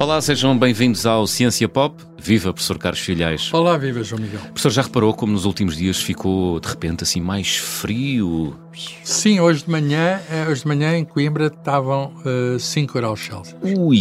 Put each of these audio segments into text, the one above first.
Olá, sejam bem-vindos ao Ciência Pop. Viva, professor Carlos Filhais. Olá, viva, João Miguel. Professor, já reparou como nos últimos dias ficou, de repente, assim, mais frio? Sim, hoje de manhã, eh, hoje de manhã em Coimbra estavam uh, 5 graus Celsius. Ui,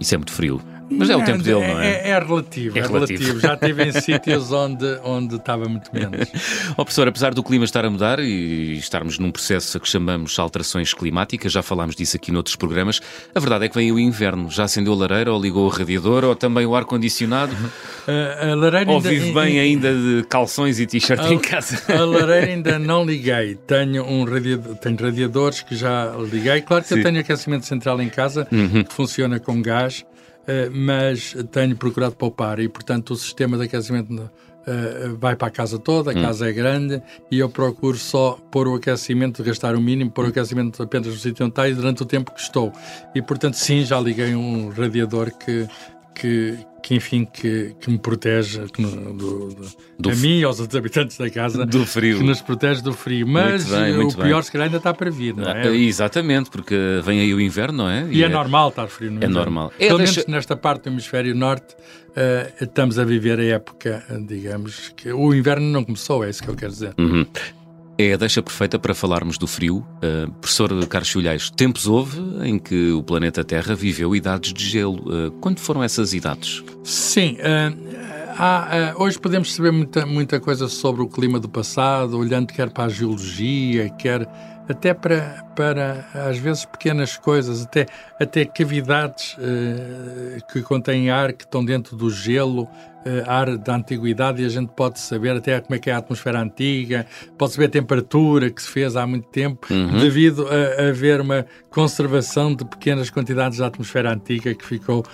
isso é muito frio. Mas é o tempo dele, não é? É, é relativo, é, é relativo. relativo. Já estive em sítios onde, onde estava muito menos. Ó oh, professor, apesar do clima estar a mudar e estarmos num processo que chamamos alterações climáticas, já falámos disso aqui noutros programas, a verdade é que vem o inverno. Já acendeu a lareira ou ligou o radiador ou também o ar-condicionado? Uh, a lareira ou vive bem ainda de calções e t-shirt em casa? A lareira ainda não liguei. Tenho, um radiador, tenho radiadores que já liguei. Claro que Sim. eu tenho aquecimento central em casa uhum. que funciona com gás. Eh, mas tenho procurado poupar e, portanto, o sistema de aquecimento Uh, vai para a casa toda, a hum. casa é grande e eu procuro só pôr o aquecimento, gastar o mínimo, pôr o aquecimento apenas no sítio onde está e durante o tempo que estou. E portanto, sim, já liguei um radiador que, que, que enfim, que, que me protege que no, do, do, do, a mim e aos outros habitantes da casa do frio. que nos protege do frio. Mas muito bem, muito o pior, bem. se calhar, ainda está para vir, não é? Ah, exatamente, porque vem aí o inverno, não é? E, e é, é, normal estar frio no É inverno. normal. É, Pelo deixa... menos nesta parte do hemisfério norte, uh, estamos a viver a época, digamos, que o inverno não começou, é isso que eu quero dizer. Uhum. É a deixa perfeita para falarmos do frio. Uh, professor Carlos Chulhais, tempos houve em que o planeta Terra viveu idades de gelo. Uh, quando foram essas idades? Sim, uh, há, hoje podemos saber muita, muita coisa sobre o clima do passado, olhando quer para a geologia, quer até para, para às vezes pequenas coisas, até, até cavidades uh, que contêm ar que estão dentro do gelo, uh, ar da antiguidade, e a gente pode saber até como é que é a atmosfera antiga, pode saber a temperatura que se fez há muito tempo, uhum. devido a, a haver uma conservação de pequenas quantidades da atmosfera antiga que ficou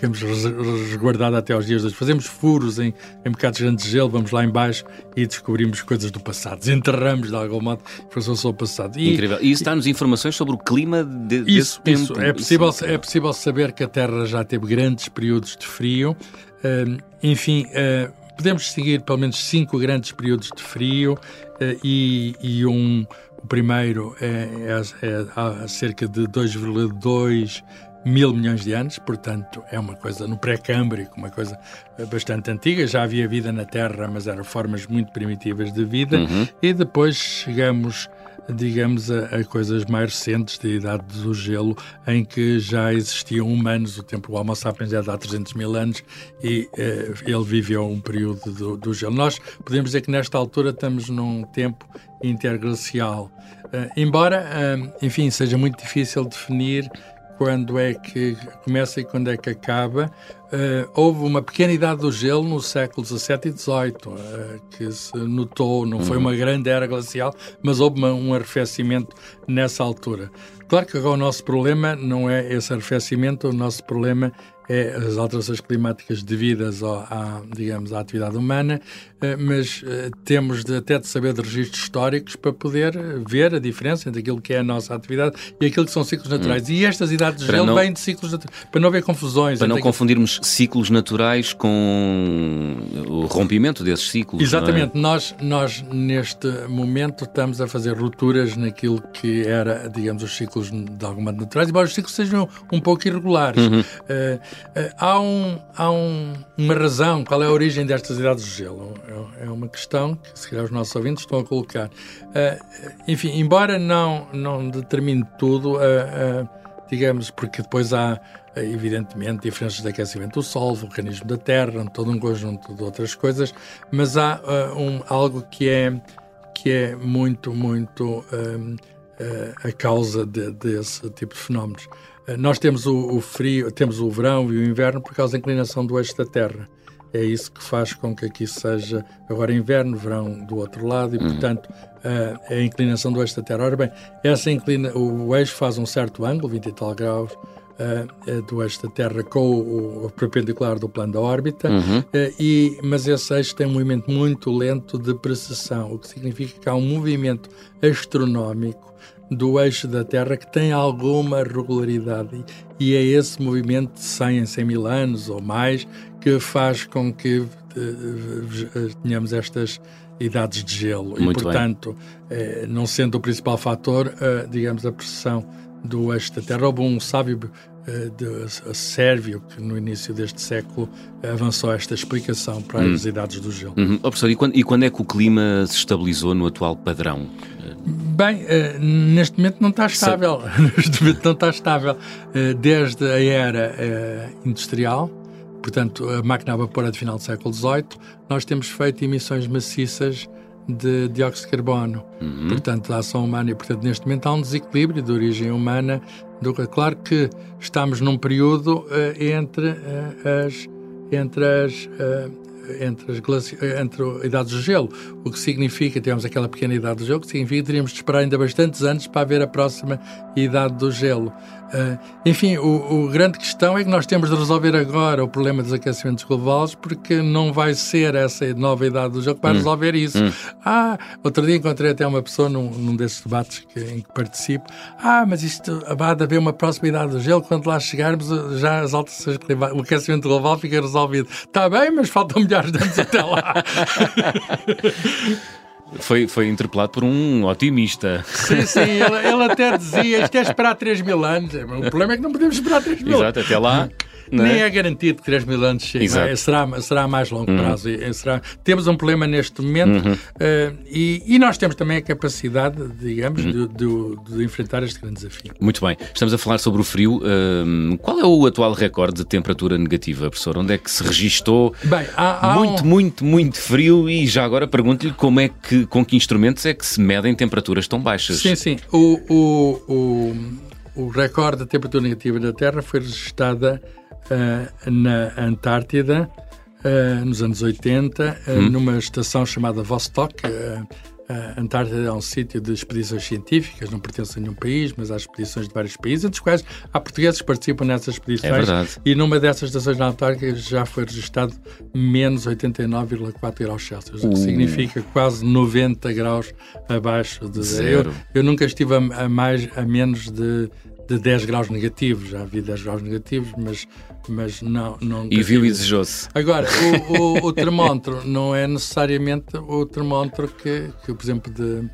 digamos, resguardada até aos dias de hoje. Fazemos furos em, em bocados grandes de gelo, vamos lá embaixo e descobrimos coisas do passado. Desenterramos de algum modo informações sobre o passado. E, Incrível. E isso dá-nos informações sobre o clima de, isso, desse isso. tempo. É possível, isso. é possível saber que a Terra já teve grandes períodos de frio. Uh, enfim, uh, podemos seguir pelo menos cinco grandes períodos de frio uh, e, e um... O primeiro é, é, é há cerca de 2,2 mil milhões de anos, portanto é uma coisa no pré-câmbrico, uma coisa bastante antiga. Já havia vida na Terra, mas eram formas muito primitivas de vida. Uhum. E depois chegamos, digamos, a, a, coisas mais recentes, da idade do gelo, em que já existiam humanos. O tempo do Homo sapiens é de há 300 mil anos e eh, ele viveu um período do, do, gelo. Nós podemos dizer que nesta altura estamos num tempo interglacial. Uh, embora, uh, enfim, seja muito difícil definir quando é que começa e quando é que acaba. Uh, houve uma pequena idade do gelo no século XVII e XVIII, uh, que se notou, não foi uhum. uma grande era glacial, mas houve uma, um arrefecimento nessa altura. Claro que agora o nosso problema não é esse arrefecimento, o nosso problema é as alterações climáticas devidas ao, à, digamos, à atividade humana, eh, mas eh, temos de, até de saber de registros históricos para poder ver a diferença entre aquilo que é a nossa atividade e aquilo que são ciclos naturais. Hum. E estas idades de gelo vêm de ciclos naturais, para não haver confusões. Para não confundirmos ciclos naturais com o rompimento desses ciclos. Exatamente. É? Nós, nós, neste momento, estamos a fazer rupturas naquilo que era, digamos, os ciclos de alguma naturais, embora os ciclos sejam um pouco irregulares. Uhum. Uh, Uh, há um, há um, uma razão, qual é a origem destas idades de gelo? É, é uma questão que, se calhar, os nossos ouvintes estão a colocar. Uh, enfim, embora não, não determine tudo, uh, digamos, porque depois há, evidentemente, diferenças de aquecimento do Sol, vulcanismo da Terra, todo um conjunto de outras coisas, mas há um, algo que é, que é muito, muito a causa de, desse tipo de fenómenos. Nós temos o, o, frio, temos o verão e o inverno por causa da inclinação do eixo da Terra. É isso que faz com que aqui seja agora inverno, verão do outro lado e, uhum. portanto, uh, a inclinação do eixo da Terra. Ora bem, essa inclina, o eixo faz um certo ângulo, 20 e tal graus, uh, do eixo da Terra com o, o, perpendicular do plano da órbita, uhum. uh, e, mas esse eixo tem um movimento muito lento de precessão, o que significa que há um movimento astronómico do eixo da Terra que tem alguma regularidade e é esse movimento de 100 em 100 mil anos ou mais que faz com que uh, tenhamos estas idades de gelo Muito e portanto eh, não sendo o principal fator digamos a pressão do eixo da Terra houve um sábio de Sérvio, que no início deste século avançou esta explicação para as hum. idades do gelo. Uhum. Oh, professor, e quando, e quando é que o clima se estabilizou no atual padrão? Bem, uh, neste momento não está estável. neste momento não está estável. Uh, desde a era uh, industrial, portanto, a máquina a vapor é de final do século XVIII, nós temos feito emissões maciças de dióxido de carbono, uhum. portanto, da ação humana. E, portanto, neste momento há um desequilíbrio de origem humana. Do, claro que estamos num período entre as entre as entre, as glaci... entre a idade do gelo, o que significa, tivemos aquela pequena idade do gelo, que significa que teríamos de esperar ainda bastantes anos para haver a próxima idade do gelo. Uh, enfim, o, o, grande questão é que nós temos de resolver agora o problema dos aquecimentos globais, porque não vai ser essa nova idade do gelo que vai hum. resolver isso. Hum. Ah, outro dia encontrei até uma pessoa num, num desses debates que, em que participo. Ah, mas isto vai haver uma próxima idade do gelo, quando lá chegarmos, já as alterações o aquecimento global fica resolvido. Está bem, mas faltam milhares de anos até lá. Foi, foi interpelado por um otimista. Sim, sim, ele, ele até dizia: isto é esperar 3 mil anos. O problema é que não podemos esperar 3 mil Exato, até lá. Nem é? é? garantido que 3 mil anos chegue. Será, será a mais longo uhum. prazo. Será, temos um problema neste momento uhum. uh, e, e, nós temos também a capacidade, digamos, uhum. de, de, de, enfrentar este grande desafio. Muito bem. Estamos a falar sobre o frio. Uh, qual é o atual recorde de temperatura negativa, professor? Onde é que se registou bem, há, há muito, um... muito, muito frio? E já agora pergunto-lhe como é que, com que instrumentos é que se medem temperaturas tão baixas? Sim, sim. O, o, o, o recorde da temperatura negativa da Terra foi registada uh, na Antártida, uh, nos anos 80, uh, hum. numa estação chamada Vostok. A Antártida é um sítio de expedições científicas, não pertence a nenhum país, mas há expedições de vários países, entre os quais há portugueses que participam nessas expedições. É verdade. E numa dessas estações na Antártida já foi registado menos 89,4 graus Celsius, o que significa quase 90 graus abaixo de zero. Eu, eu nunca estive a, a mais a menos de de 10 graus negativos. Já vi 10 graus negativos, mas, mas não. não e viu e desejou-se. Agora, o, o, o, termómetro não é necessariamente o termómetro que, que por exemplo, de,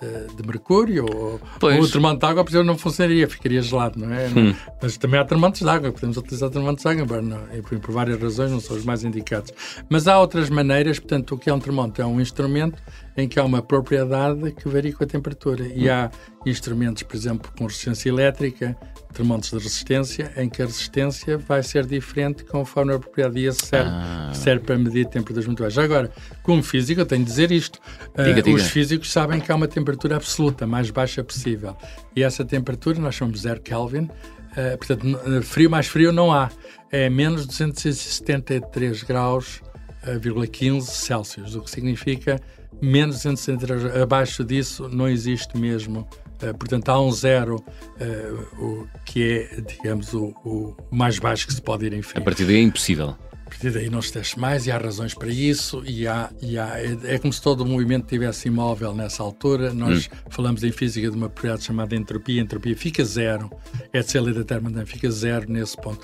eh, de mercúrio ou, ou o termómetro de água, por exemplo, não funcionaria, ficaria gelado, não é? Hum. Mas também há termómetros de água, podemos utilizar termómetros de água, não, por, por várias razões não são os mais indicados. Mas há outras maneiras, portanto, o que é um termómetro? É um instrumento em que há uma propriedade que varia com a temperatura. E há instrumentos, por exemplo, com resistência elétrica, termómetros de resistência, em que a resistência vai ser diferente conforme a propriedade e serve, ah. serve para medir temperaturas muito baixas. Agora, como físico, eu tenho de dizer isto. Diga, uh, diga. Os físicos sabem que há uma temperatura absoluta, mais baixa possível. E essa temperatura, nós chamamos zero Kelvin, uh, portanto, frio mais frio não há. É menos 273 graus, uh, 15 Celsius, o que significa menos de 160 abaixo disso não existe mesmo. Uh, portanto, há um zero, uh, o, que é, digamos, o, o, mais baixo que se pode ir em frente. A partir daí é impossível. A partir daí não se teste mais e há razões para isso e, há, e há, é, é, como se todo o movimento estivesse imóvel nessa altura. Nós hum. falamos em física de uma propriedade chamada entropia. A entropia fica zero. É de lei da termodinâmica, fica zero nesse ponto.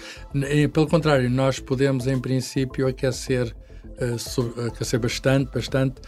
Pelo contrário, nós podemos, em princípio, aquecer aquecer bastante, bastante,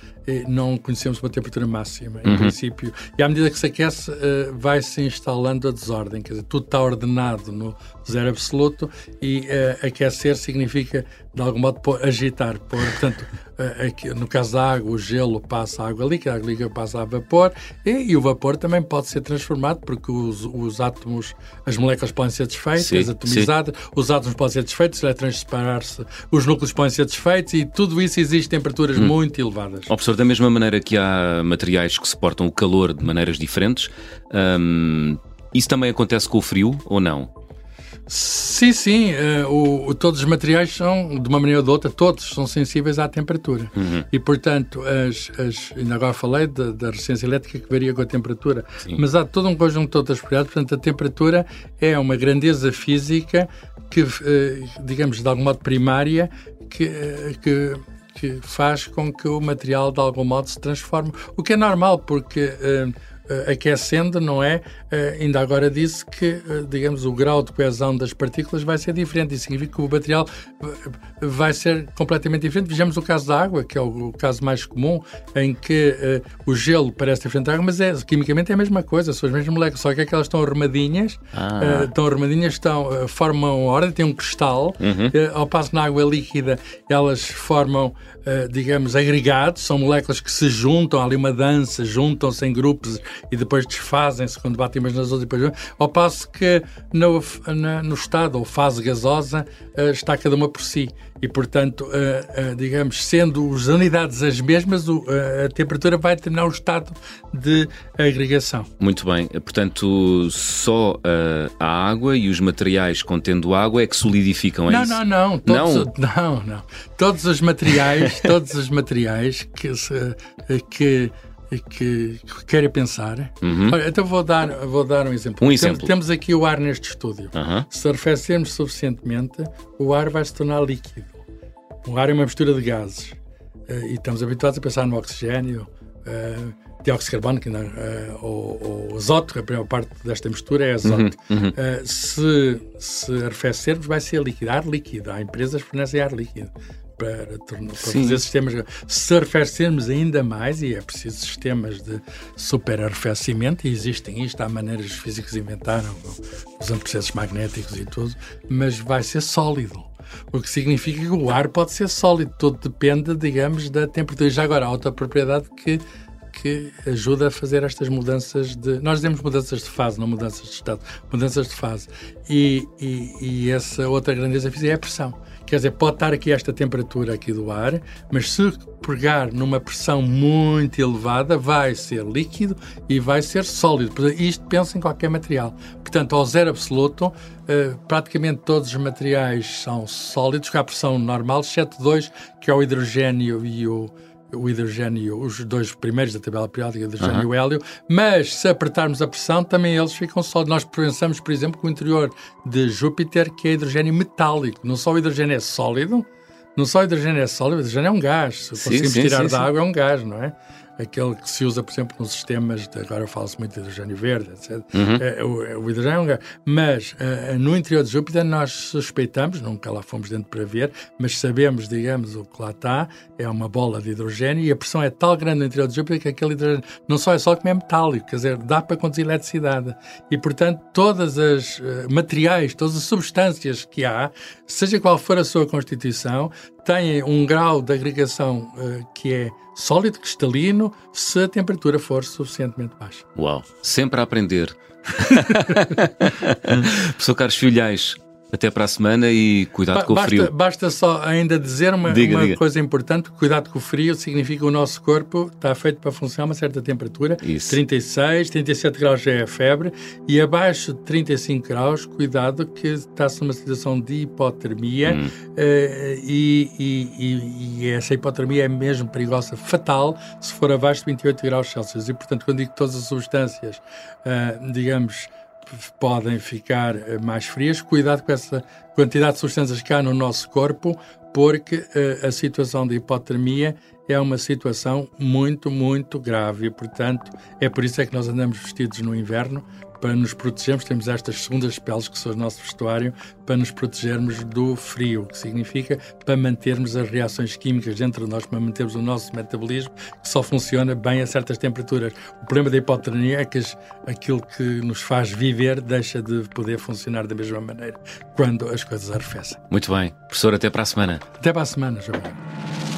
não conhecemos uma temperatura máxima, em uhum. princípio. E à medida que se aquece, eh, vai-se instalando a desordem, quer dizer, tudo está ordenado no zero absoluto e uh, aquecer significa, de algum modo, pôr, agitar, pôr, portanto, uh, aqui, no caso da água, o gelo passa a água líquida, a água líquida passa a vapor e, e, o vapor também pode ser transformado porque os, os átomos, as moléculas podem ser desfeitas, sim, atomizadas, sim. os átomos podem ser desfeitos, os elétrons separar-se, os núcleos podem ser desfeitos e tudo isso existe em temperaturas hum. muito elevadas. Oh, professor, da mesma maneira que há materiais que suportam o calor de maneiras diferentes, hum, isso também acontece com o frio ou não? Sim, sim. Uh, o, todos os materiais são, de uma maneira ou de outra, todos são sensíveis à temperatura. Uhum. E, portanto, as, as, ainda agora falei da, da resistência elétrica que varia com a temperatura. Sim. Mas há todo um conjunto de outras propriedades. Portanto, a temperatura é uma grandeza física que, uh, digamos, de algum modo primária, que, uh, que que faz com que o material de algum modo se transforme, o que é normal, porque uh, aquecendo, não é? ainda agora disse que, digamos, o grau de coesão das partículas vai ser diferente. Isso significa que o material vai ser completamente diferente. Vejamos o caso da água, que é o, caso mais comum, em que o gelo parece diferente da água, mas é, quimicamente é a mesma coisa, são as mesmas moléculas, só que é que elas estão arrumadinhas, ah. estão arrumadinhas, estão, formam ordem, têm um cristal, uhum. ao passo na água líquida elas formam digamos, agregados, são moléculas que se juntam, há ali uma dança, juntam-se em grupos e depois desfazem-se quando batem umas nas outras. Depois, ao passo que no, no estado ou fase gasosa uh, está cada uma por si. E, portanto, uh, digamos, sendo as unidades as mesmas, a temperatura vai determinar o estado de agregação. Muito bem. Portanto, só a água e os materiais contendo água é que solidificam, é não, isso? Não, não, todos, não. Não, não. Todos os materiais todos os materiais que, se, que que, que queira pensar. Uhum. Olha, então vou dar, vou dar um exemplo. Um exemplo. Temos, temos aqui o ar neste estúdio. Uhum. Se arrefecermos suficientemente, o ar vai se tornar líquido. O ar é uma mistura de gases. Uh, e estamos habituados a pensar no oxigênio, uh, dióxido de carbono, que uh, ou, ou, azoto, a primeira parte desta mistura é azoto. Uhum. Uhum. se, se arrefecermos, vai ser líquido. Ar líquido. Há empresas que fornecem ar líquido para, para fazer sistemas. Se arrefecermos ainda mais, e é preciso sistemas de superarrefecimento, e existem isto, há maneiras os físicos inventaram, usando processos magnéticos e tudo, mas vai ser sólido. O que significa que o ar pode ser sólido, tudo depende, digamos, da temperatura. Já agora, há outra propriedade que que ajuda a fazer estas mudanças de. Nós dizemos mudanças de fase, não mudanças de estado, mudanças de fase. E, e, e essa outra grandeza física é a pressão. Quer dizer, pode estar aqui esta temperatura aqui do ar, mas se pegar numa pressão muito elevada, vai ser líquido e vai ser sólido. Isto pensa em qualquer material. Portanto, ao zero absoluto, eh, praticamente todos os materiais são sólidos, com a pressão normal, exceto dois, que é o hidrogênio e o, o hidrogênio, os dois primeiros da tabela periódica, o hidrogênio uhum. e o hélio, mas se apertarmos a pressão, também eles ficam sólidos. Nós pensamos, por exemplo, que o interior de Júpiter, que é hidrogênio metálico, não só o hidrogênio é sólido, não só o hidrogênio é sólido, o hidrogênio é um gás. Se conseguimos sim, tirar sim, da sim. água, é um gás, não é? Aquele que se usa, por exemplo, nos sistemas, de, agora fala-se muito de hidrogênio verde, etc. Uhum. É, o, é, o, hidrogênio é um gás. Mas uh, no interior de Júpiter nós suspeitamos, nunca lá fomos dentro para ver, mas sabemos, digamos, o que lá está, é uma bola de hidrogênio e a pressão é tal grande no interior de Júpiter que aquele hidrogênio não só é só como é metálico, quer dizer, dá para conduzir eletricidade. E, portanto, todas as uh, materiais, todas as substâncias que há, seja qual for a sua constituição, têm um grau de agregação uh, que é sólido, cristalino, se a temperatura for suficientemente baixa. Uau! Sempre a aprender. Professor Carlos Filhais, até para a semana e cuidado ba com basta, o frio. Basta só ainda dizer uma, diga, uma diga. coisa importante: cuidado com o frio significa que o nosso corpo está feito para funcionar a uma certa temperatura. Isso. 36, 37 graus já é a febre, e abaixo de 35 graus, cuidado que está-se numa situação de hipotermia hum. uh, e, e, e, essa hipotermia é mesmo perigosa, fatal, se for abaixo de 28 graus Celsius. E portanto, quando digo que todas as substâncias, uh, digamos, podem ficar eh, mais frias. Cuidado com essa quantidade de substâncias que há no nosso corpo, porque uh, a situação de hipotermia é uma situação muito, muito grave. E, portanto, é por isso é que nós andamos vestidos no inverno, para nos protegermos, temos estas segundas peles que são o nosso vestuário, para nos protegermos do frio, que significa para mantermos as reações químicas dentro de nós, para mantermos o nosso metabolismo, que só funciona bem a certas temperaturas. O problema da hipotermia é que aquilo que nos faz viver deixa de poder funcionar da mesma maneira quando as coisas arrefecem. Muito bem. Professor, até para a semana. Até para a semana, João.